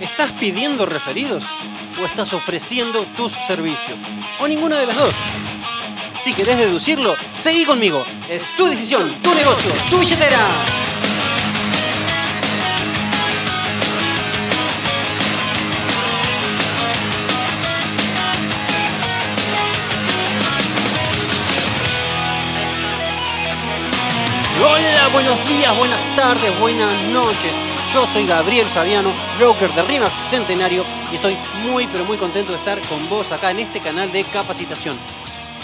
¿Estás pidiendo referidos o estás ofreciendo tus servicios? O ninguna de las dos. Si querés deducirlo, seguí conmigo. Es tu decisión, tu negocio, tu billetera. Hola, buenos días, buenas tardes, buenas noches. Yo soy Gabriel Fabiano, broker de RIMAX Centenario y estoy muy pero muy contento de estar con vos acá en este canal de capacitación.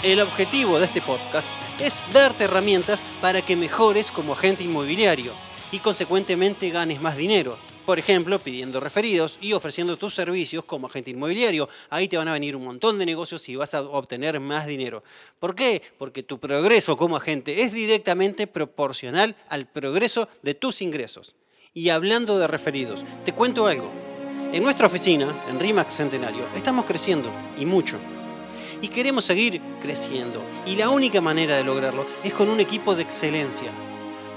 El objetivo de este podcast es darte herramientas para que mejores como agente inmobiliario y consecuentemente ganes más dinero. Por ejemplo, pidiendo referidos y ofreciendo tus servicios como agente inmobiliario. Ahí te van a venir un montón de negocios y vas a obtener más dinero. ¿Por qué? Porque tu progreso como agente es directamente proporcional al progreso de tus ingresos. Y hablando de referidos, te cuento algo. En nuestra oficina, en RIMAX Centenario, estamos creciendo y mucho. Y queremos seguir creciendo. Y la única manera de lograrlo es con un equipo de excelencia.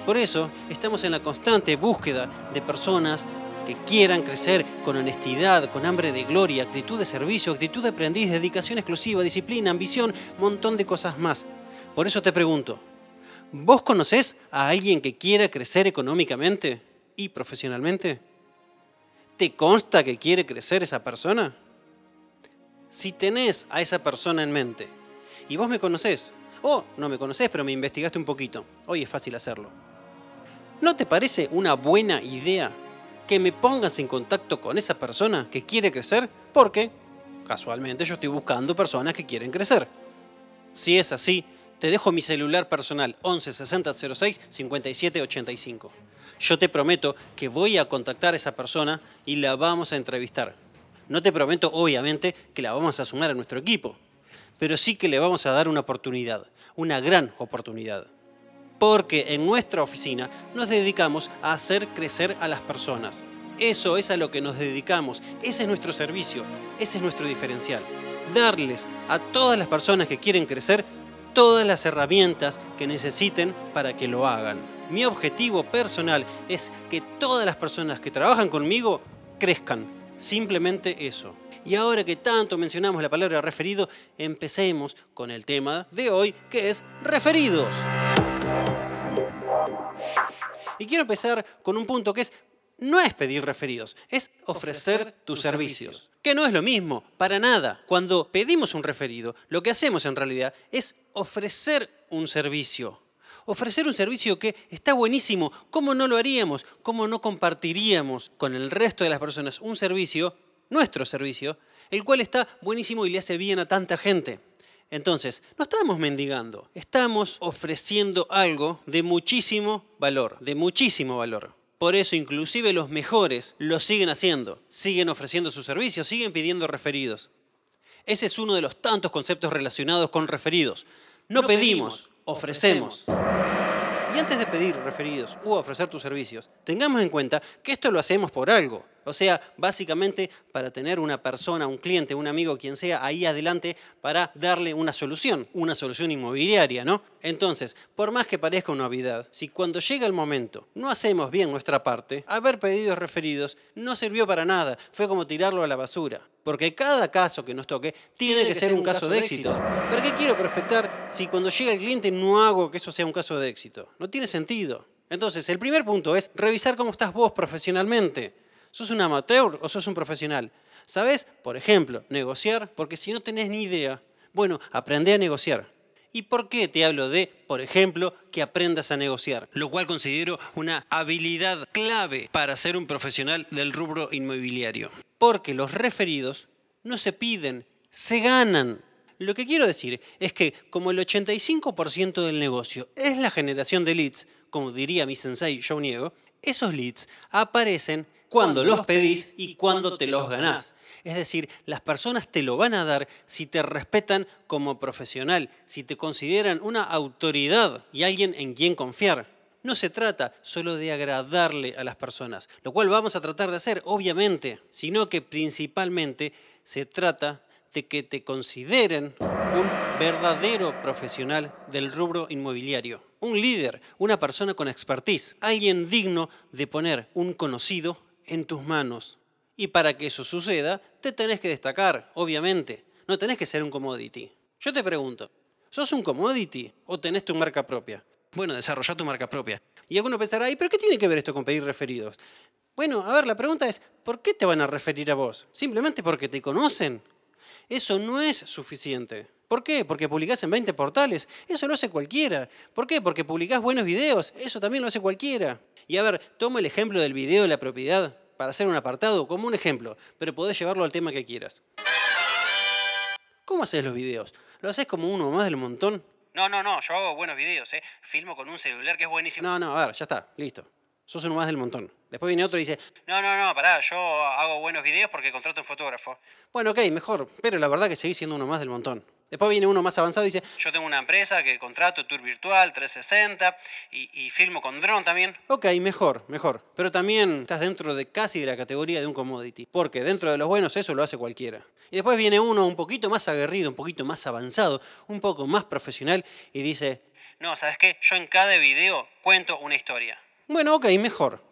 Por eso estamos en la constante búsqueda de personas que quieran crecer con honestidad, con hambre de gloria, actitud de servicio, actitud de aprendiz, dedicación exclusiva, disciplina, ambición, montón de cosas más. Por eso te pregunto, ¿vos conocés a alguien que quiera crecer económicamente y profesionalmente? ¿Te consta que quiere crecer esa persona? Si tenés a esa persona en mente y vos me conocés, o no me conocés pero me investigaste un poquito, hoy es fácil hacerlo. ¿No te parece una buena idea que me pongas en contacto con esa persona que quiere crecer? Porque, casualmente, yo estoy buscando personas que quieren crecer. Si es así, te dejo mi celular personal 11 60 06 57 85. Yo te prometo que voy a contactar a esa persona y la vamos a entrevistar. No te prometo, obviamente, que la vamos a sumar a nuestro equipo, pero sí que le vamos a dar una oportunidad, una gran oportunidad porque en nuestra oficina nos dedicamos a hacer crecer a las personas. Eso es a lo que nos dedicamos, ese es nuestro servicio, ese es nuestro diferencial. Darles a todas las personas que quieren crecer todas las herramientas que necesiten para que lo hagan. Mi objetivo personal es que todas las personas que trabajan conmigo crezcan. Simplemente eso. Y ahora que tanto mencionamos la palabra referido, empecemos con el tema de hoy, que es referidos. Y quiero empezar con un punto que es, no es pedir referidos, es ofrecer tus servicios. Que no es lo mismo, para nada. Cuando pedimos un referido, lo que hacemos en realidad es ofrecer un servicio. Ofrecer un servicio que está buenísimo. ¿Cómo no lo haríamos? ¿Cómo no compartiríamos con el resto de las personas un servicio, nuestro servicio, el cual está buenísimo y le hace bien a tanta gente? Entonces, no estamos mendigando, estamos ofreciendo algo de muchísimo valor, de muchísimo valor. Por eso inclusive los mejores lo siguen haciendo, siguen ofreciendo sus servicios, siguen pidiendo referidos. Ese es uno de los tantos conceptos relacionados con referidos. No, pedimos, ofrecemos. Y antes de pedir referidos u ofrecer tus servicios, tengamos en cuenta que esto lo hacemos por algo. O sea, básicamente para tener una persona, un cliente, un amigo, quien sea, ahí adelante para darle una solución, una solución inmobiliaria, ¿no? Entonces, por más que parezca una novedad, si cuando llega el momento no hacemos bien nuestra parte, haber pedido referidos no sirvió para nada, fue como tirarlo a la basura. Porque cada caso que nos toque tiene, que, ser un caso, de éxito. éxito. ¿Para qué quiero prospectar si cuando llega el cliente no hago que eso sea un caso de éxito? No tiene sentido. Entonces, el primer punto es revisar cómo estás vos profesionalmente. ¿Sos un amateur o sos un profesional? ¿Sabes? Por ejemplo, negociar, porque si no tenés ni idea, bueno, aprende a negociar. ¿Y por qué te hablo de, por ejemplo, que aprendas a negociar? Lo cual considero una habilidad clave para ser un profesional del rubro inmobiliario. Porque los referidos no se piden, se ganan. Lo que quiero decir es que como el 85% del negocio es la generación de leads, como diría mi sensei Joe Niego, esos leads aparecen cuando los pedís y cuando te los ganás. Es decir, las personas te lo van a dar si te respetan como profesional, si te consideran una autoridad y alguien en quien confiar. No se trata solo de agradarle a las personas, lo cual vamos a tratar de hacer, obviamente, sino que principalmente se trata de que te consideren un verdadero profesional del rubro inmobiliario, un líder, una persona con expertise, alguien digno de poner un conocido en tus manos Y para que eso suceda, te tenés que destacar, obviamente. No tenés que ser un commodity. Yo te pregunto, ¿sos un commodity o tenés tu marca propia? Bueno, desarrolla tu marca propia. Y alguno pensará, ¿y pero qué tiene que ver esto con pedir referidos? Bueno, a ver, la pregunta es, ¿por qué te van a referir a vos? ¿Simplemente porque te conocen? Eso no es suficiente. ¿Por qué? Porque publicás en 20 portales. Eso lo hace cualquiera. ¿Por qué? Porque publicás buenos videos. Eso también lo hace cualquiera. Y a ver, tomo el ejemplo del video de la propiedad para hacer un apartado como un ejemplo, pero podés llevarlo al tema que quieras. ¿Cómo haces los videos? ¿Lo haces como uno más del montón? No, no, no, yo hago buenos videos, ¿eh? Filmo con un celular que es buenísimo. No, no, a ver, ya está, listo. Sos uno más del montón. Después viene otro y dice, No, no, no, pará, yo hago buenos videos porque contrato un fotógrafo. bueno, ok, mejor, pero la verdad que seguís siendo uno más del montón. Después viene uno más avanzado y dice, Yo tengo una empresa que contrato tour virtual 360 y, y filmo con dron también. ok, mejor, mejor. Pero también estás dentro de casi de la categoría de un commodity. Porque dentro de los buenos eso lo hace cualquiera. Y después viene uno un poquito más aguerrido, un poquito más avanzado, un poco más profesional y dice, No, ¿sabes qué? Yo en cada video cuento una historia. Bueno, ok, mejor.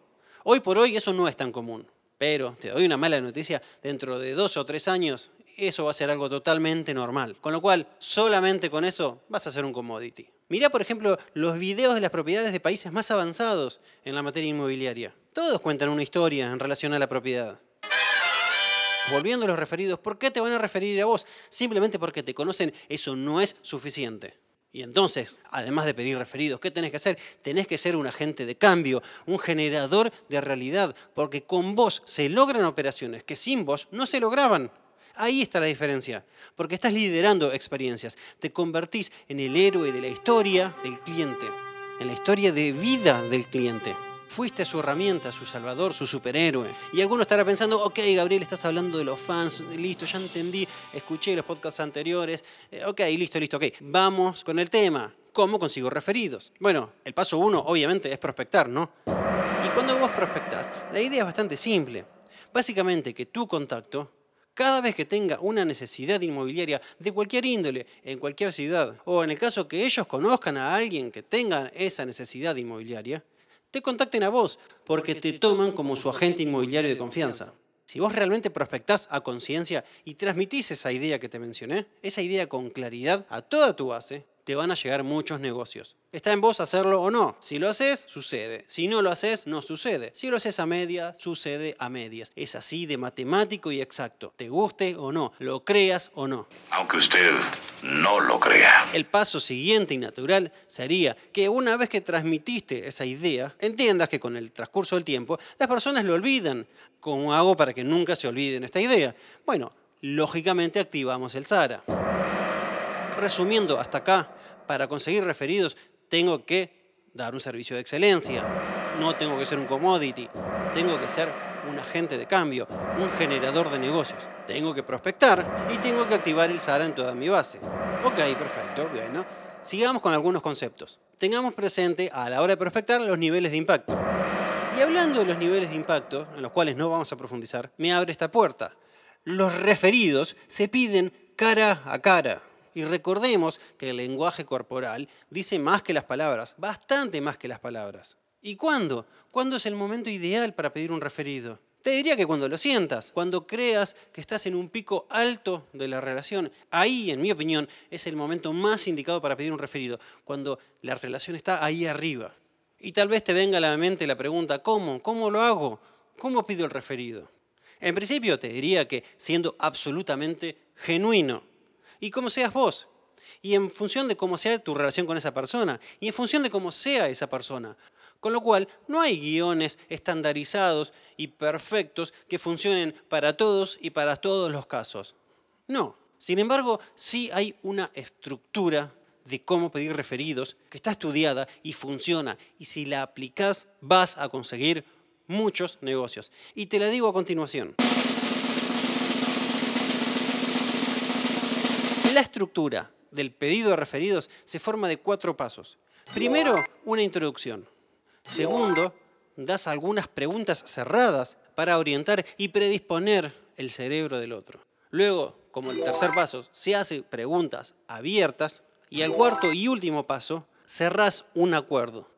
Hoy por hoy eso no es tan común. Pero te doy una mala noticia, dentro de dos o tres años eso va a ser algo totalmente normal. Con lo cual, solamente con eso vas a ser un commodity. Mirá, por ejemplo, los videos de las propiedades de países más avanzados en la materia inmobiliaria. Todos cuentan una historia en relación a la propiedad. Volviendo a los referidos, ¿por qué te van a referir a vos? Simplemente porque te conocen, eso no es suficiente. Y entonces, además de pedir referidos, ¿qué tenés que hacer? Tenés que ser un agente de cambio, un generador de realidad, porque con vos se logran operaciones que sin vos no se lograban. Ahí está la diferencia, porque estás liderando experiencias, te convertís en el héroe de la historia del cliente, en la historia de vida del cliente. Fuiste su herramienta, su salvador, su superhéroe. Y alguno estará pensando, ok, Gabriel, estás hablando de los fans, listo, ya entendí, escuché los podcasts anteriores, eh, ok, listo, listo, ok. Vamos con el tema. ¿Cómo consigo referidos? Bueno, el paso uno, obviamente, es prospectar, ¿no? Y cuando vos prospectás, la idea es bastante simple. Básicamente que tu contacto, cada vez que tenga una necesidad inmobiliaria de cualquier índole, en cualquier ciudad, o en el caso que ellos conozcan a alguien que tenga esa necesidad inmobiliaria, te contacten a vos, porque te toman como su agente inmobiliario de confianza. Si vos realmente prospectás a conciencia y transmitís esa idea que te mencioné, esa idea con claridad a toda tu base, te van a llegar muchos negocios. Está en vos hacerlo o no. Si lo haces, sucede. Si no lo haces, no sucede. Si lo haces a medias, sucede a medias. Es así de matemático y exacto. Te guste o no, lo creas o no. Aunque usted no lo crea. El paso siguiente y natural sería que una vez que transmitiste esa idea, entiendas que con el transcurso del tiempo las personas lo olvidan. ¿Cómo hago para que nunca se olviden esta idea? Bueno, lógicamente activamos el SARA. Resumiendo hasta acá, para conseguir referidos tengo que dar un servicio de excelencia, no tengo que ser un commodity, tengo que ser un agente de cambio, un generador de negocios. Tengo que prospectar y tengo que activar el SARA en toda mi base. Ok, perfecto, bueno. Sigamos con algunos conceptos. Tengamos presente a la hora de prospectar los niveles de impacto. Y hablando de los niveles de impacto, en los cuales no vamos a profundizar, me abre esta puerta. Los referidos se piden cara a cara. Y recordemos que el lenguaje corporal dice más que las palabras, bastante más que las palabras. ¿Y cuándo? ¿Cuándo es el momento ideal para pedir un referido? Te diría que cuando lo sientas, cuando creas que estás en un pico alto de la relación, ahí, en mi opinión, es el momento más indicado para pedir un referido, cuando la relación está ahí arriba. Y tal vez te venga a la mente la pregunta, ¿cómo? ¿Cómo lo hago? ¿Cómo pido el referido? En principio te diría que siendo absolutamente genuino, y como seas vos. Y en función de cómo sea tu relación con esa persona. Y en función de cómo sea esa persona. Con lo cual, no hay guiones estandarizados y perfectos que funcionen para todos y para todos los casos. No. Sin embargo, sí hay una estructura de cómo pedir referidos que está estudiada y funciona. Y si la aplicás, vas a conseguir muchos negocios. Y te la digo a continuación. Estructura del pedido de referidos se forma de cuatro pasos. Primero, una introducción. Segundo, das algunas preguntas cerradas para orientar y predisponer el cerebro del otro. Luego, como el tercer paso, se hace preguntas abiertas. Y al cuarto y último paso, cerrás un acuerdo.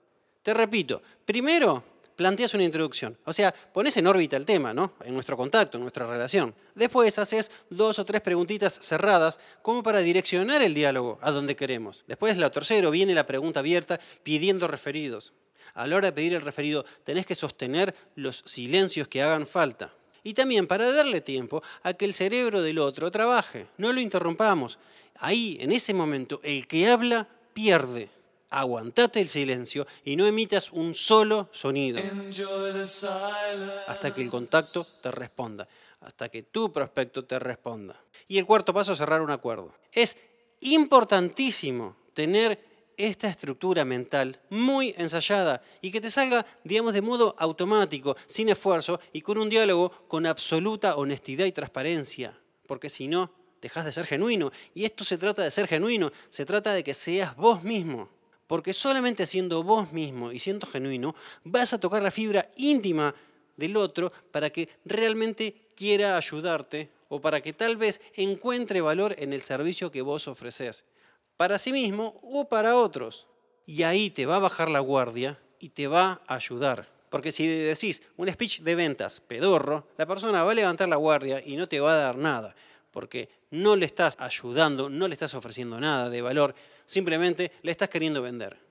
Te repito, primero, planteas una introducción. O sea, pones en órbita el tema, ¿no? En nuestro contacto, en nuestra relación. Después haces dos o tres preguntitas cerradas como para direccionar el diálogo a donde queremos. Después, lo tercero, viene la pregunta abierta pidiendo referidos. A la hora de pedir el referido, tenés que sostener los silencios que hagan falta. Y también para darle tiempo a que el cerebro del otro trabaje. No lo interrumpamos. Ahí, en ese momento, el que habla pierde aguantate el silencio y no emitas un solo sonido hasta que el contacto te responda, hasta que tu prospecto te responda. Y el cuarto paso, cerrar un acuerdo. Es importantísimo tener esta estructura mental muy ensayada y que te salga, digamos, de modo automático, sin esfuerzo y con un diálogo con absoluta honestidad y transparencia, porque si no, dejas de ser genuino. Y esto se trata de ser genuino, se trata de que seas vos mismo. Porque solamente siendo vos mismo y siendo genuino, vas a tocar la fibra íntima del otro para que realmente quiera ayudarte o para que tal vez encuentre valor en el servicio que vos ofreces, para sí mismo o para otros. Y ahí te va a bajar la guardia y te va a ayudar. Porque si decís un speech de ventas pedorro, la persona va a levantar la guardia y no te va a dar nada, porque no le estás ayudando, no le estás ofreciendo nada de valor, simplemente le estás queriendo vender.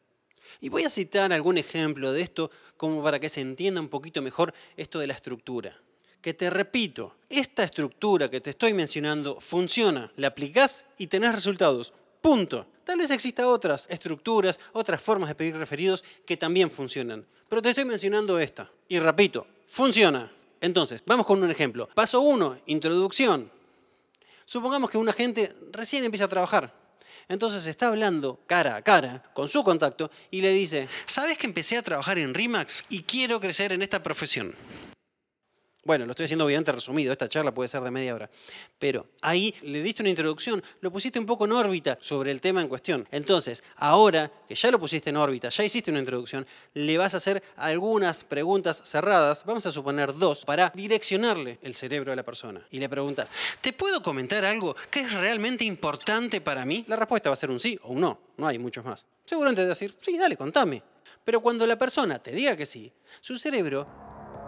Y voy a citar algún ejemplo de esto como para que se entienda un poquito mejor esto de la estructura. Que te repito, esta estructura que te estoy mencionando funciona, la aplicás y tenés resultados. Punto. Tal vez exista otras estructuras, otras formas de pedir referidos que también funcionan. Pero te estoy mencionando esta. Y repito, funciona. Entonces, vamos con un ejemplo. Paso 1, introducción. Supongamos que un agente recién empieza a trabajar entonces está hablando cara a cara con su contacto y le dice, ¿sabes que empecé a trabajar en RIMAX y quiero crecer en esta profesión? Bueno, lo estoy haciendo obviamente resumido, esta charla puede ser de media hora, pero ahí le diste una introducción, lo pusiste un poco en órbita sobre el tema en cuestión. Entonces, ahora que ya lo pusiste en órbita, ya hiciste una introducción, le vas a hacer algunas preguntas cerradas, vamos a suponer dos, para direccionarle el cerebro a la persona. Y le preguntas, ¿te puedo comentar algo que es realmente importante para mí? La respuesta va a ser un sí o un no, no hay muchos más. Seguramente va a decir, sí, dale, contame. Pero cuando la persona te diga que sí, su cerebro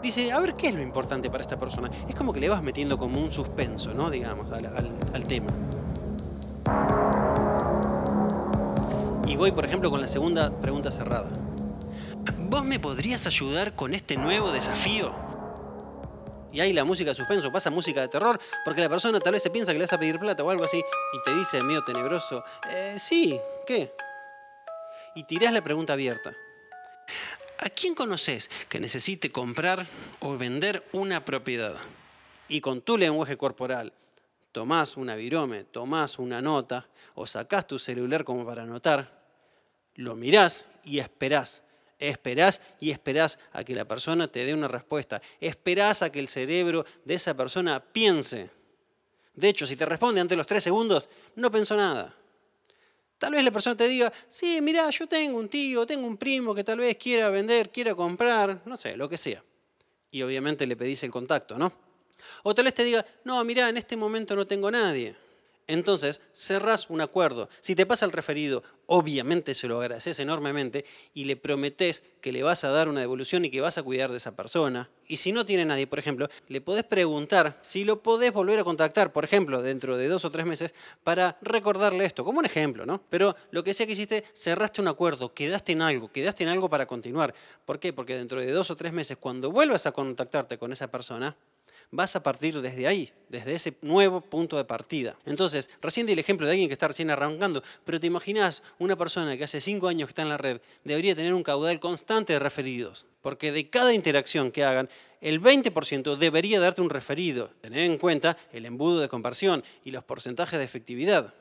dice, a ver, ¿qué es lo importante para esta persona? Es como que le vas metiendo como un suspenso, ¿no? Digamos, al, tema. Y voy, por ejemplo, con la segunda pregunta cerrada. ¿Vos me podrías ayudar con este nuevo desafío? Y ahí la música de suspenso pasa música de terror, porque la persona tal vez se piensa que le vas a pedir plata o algo así, y te dice medio tenebroso, eh, sí, ¿qué? Y tirás la pregunta abierta. ¿A quién conoces que necesite comprar o vender una propiedad? Y con tu lenguaje corporal, tomás una virome, tomás una nota o sacás tu celular como para anotar, lo mirás y esperás. Esperás y esperás a que la persona te dé una respuesta. Esperás a que el cerebro de esa persona piense. De hecho, si te responde ante los tres segundos, no pensó nada. Tal vez la persona te diga, sí, mira, yo tengo un tío, tengo un primo que tal vez quiera vender, quiera comprar, no sé, lo que sea. Y obviamente le pedís el contacto, ¿no? O tal vez te diga, no, mira, en este momento no tengo nadie. Entonces, cerrás un acuerdo. Si te pasa el referido, obviamente se lo agradeces enormemente y le prometés que le vas a dar una devolución y que vas a cuidar de esa persona. Y si no tiene nadie, por ejemplo, le podés preguntar si lo podés volver a contactar, por ejemplo, dentro de dos o tres meses, para recordarle esto, como un ejemplo, ¿no? Pero lo que sea que hiciste, cerraste un acuerdo, quedaste en algo, quedaste en algo para continuar. ¿Por qué? Porque dentro de dos o tres meses, cuando vuelvas a contactarte con esa persona, vas a partir desde ahí, desde ese nuevo punto de partida. Entonces, recién di el ejemplo de alguien que está recién arrancando, pero te imaginas una persona que hace cinco años que está en la red, debería tener un caudal constante de referidos, porque de cada interacción que hagan, el 20% debería darte un referido, tener en cuenta el embudo de conversión y los porcentajes de efectividad.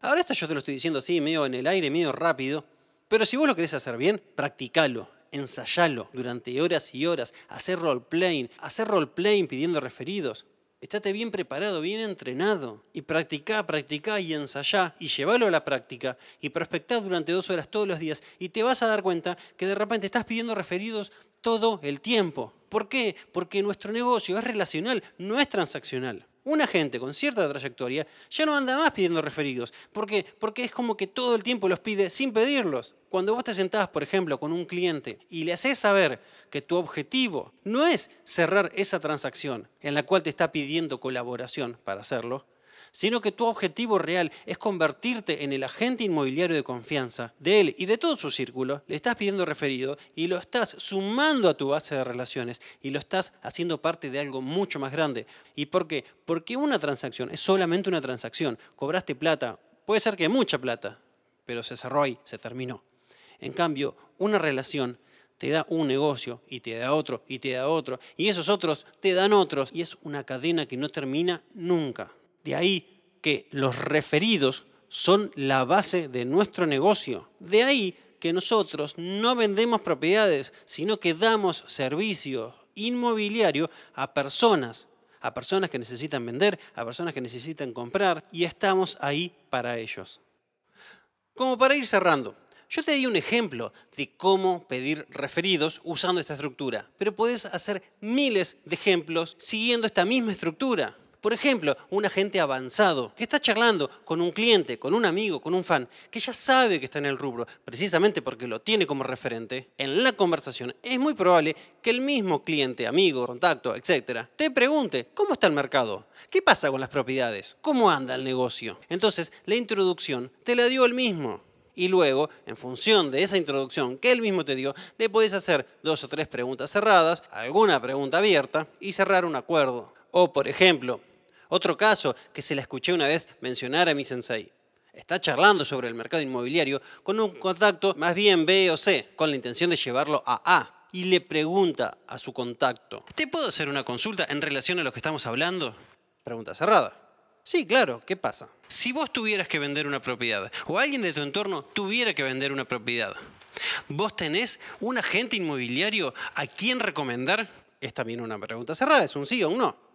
Ahora esto yo te lo estoy diciendo así, medio en el aire, medio rápido, pero si vos lo querés hacer bien, practicalo ensayalo durante horas y horas, hacer roleplaying, hacer roleplaying pidiendo referidos. Estate bien preparado, bien entrenado y practicá, practicá y ensayá y llévalo a la práctica y prospectá durante dos horas todos los días y te vas a dar cuenta que de repente estás pidiendo referidos todo el tiempo. ¿Por qué? Porque nuestro negocio es relacional, no es transaccional. Una gente con cierta trayectoria ya no anda más pidiendo referidos. ¿Por qué? Porque es como que todo el tiempo los pide sin pedirlos. Cuando vos te sentás, por ejemplo, con un cliente y le haces saber que tu objetivo no es cerrar esa transacción en la cual te está pidiendo colaboración para hacerlo, sino que tu objetivo real es convertirte en el agente inmobiliario de confianza de él y de todo su círculo, le estás pidiendo referido y lo estás sumando a tu base de relaciones y lo estás haciendo parte de algo mucho más grande. ¿Y por qué? Porque una transacción es solamente una transacción. Cobraste plata, puede ser que mucha plata, pero se cerró ahí, se terminó. En cambio, una relación te da un negocio y te da otro y te da otro y esos otros te dan otros y es una cadena que no termina nunca. De ahí que los referidos son la base de nuestro negocio. De ahí que nosotros no vendemos propiedades, sino que damos servicio inmobiliario a personas, a personas que necesitan vender, a personas que necesitan comprar, y estamos ahí para ellos. Como para ir cerrando, yo te di un ejemplo de cómo pedir referidos usando esta estructura, pero puedes hacer miles de ejemplos siguiendo esta misma estructura. Por ejemplo, un agente avanzado que está charlando con un cliente, con un amigo, con un fan, que ya sabe que está en el rubro, precisamente porque lo tiene como referente, en la conversación es muy probable que el mismo cliente, amigo, contacto, etc., te pregunte, ¿cómo está el mercado? ¿Qué pasa con las propiedades? ¿Cómo anda el negocio? Entonces, la introducción te la dio el mismo. Y luego, en función de esa introducción que él mismo te dio, le puedes hacer dos o tres preguntas cerradas, alguna pregunta abierta y cerrar un acuerdo. O, por ejemplo, otro caso que se la escuché una vez mencionar a mi sensei. Está charlando sobre el mercado inmobiliario con un contacto más bien B o C, con la intención de llevarlo a A. Y le pregunta a su contacto, ¿te puedo hacer una consulta en relación a lo que estamos hablando? Pregunta cerrada. Sí, claro, ¿qué pasa? Si vos tuvieras que vender una propiedad o alguien de tu entorno tuviera que vender una propiedad, ¿vos tenés un agente inmobiliario a quien recomendar? Es también una pregunta cerrada, es un sí o un no.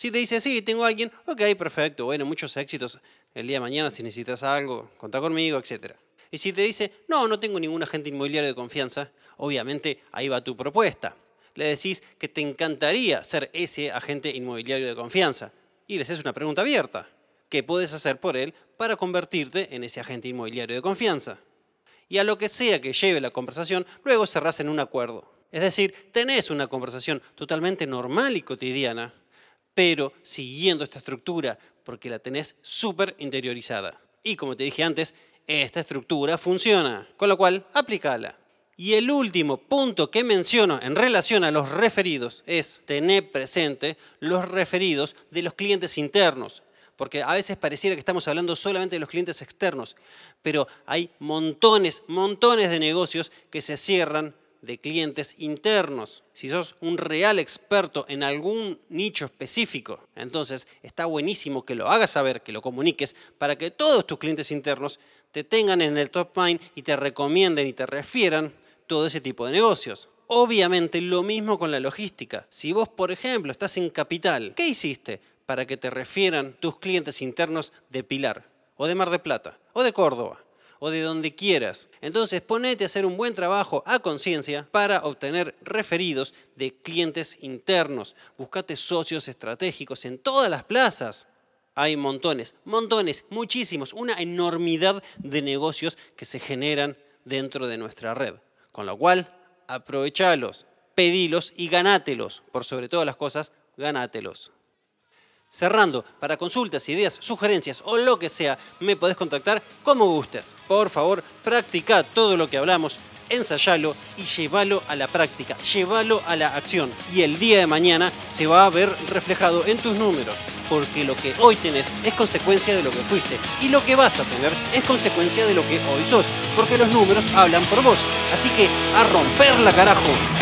Si te dice, sí, tengo a alguien, ok, perfecto, bueno, muchos éxitos el día de mañana si necesitas algo, contá conmigo, etc. Y si te dice, no, no tengo ningún agente inmobiliario de confianza, obviamente ahí va tu propuesta. Le decís que te encantaría ser ese agente inmobiliario de confianza. Y le haces una pregunta abierta. ¿Qué puedes hacer por él para convertirte en ese agente inmobiliario de confianza? Y a lo que sea que lleve la conversación, luego cerrás en un acuerdo. Es decir, tenés una conversación totalmente normal y cotidiana pero siguiendo esta estructura, porque la tenés súper interiorizada. Y como te dije antes, esta estructura funciona, con lo cual aplícala. Y el último punto que menciono en relación a los referidos es tener presente los referidos de los clientes internos, porque a veces pareciera que estamos hablando solamente de los clientes externos, pero hay montones, montones de negocios que se cierran de clientes internos. Si sos un real experto en algún nicho específico, entonces está buenísimo que lo hagas saber, que lo comuniques, para que todos tus clientes internos te tengan en el top mind y te recomienden y te refieran todo ese tipo de negocios. Obviamente lo mismo con la logística. Si vos, por ejemplo, estás en Capital, ¿qué hiciste para que te refieran tus clientes internos de Pilar, o de Mar de Plata, o de Córdoba? O de donde quieras. Entonces ponete a hacer un buen trabajo a conciencia para obtener referidos de clientes internos. Buscate socios estratégicos en todas las plazas. Hay montones, montones, muchísimos, una enormidad de negocios que se generan dentro de nuestra red. Con lo cual, aprovechalos, pedilos y ganátelos. Por sobre todas las cosas, ganátelos. Cerrando, para consultas, ideas, sugerencias o lo que sea, me podés contactar como gustes. Por favor, practica todo lo que hablamos, ensayalo y llévalo a la práctica, llévalo a la acción. Y el día de mañana se va a ver reflejado en tus números, porque lo que hoy tenés es consecuencia de lo que fuiste y lo que vas a tener es consecuencia de lo que hoy sos, porque los números hablan por vos. Así que a romperla carajo.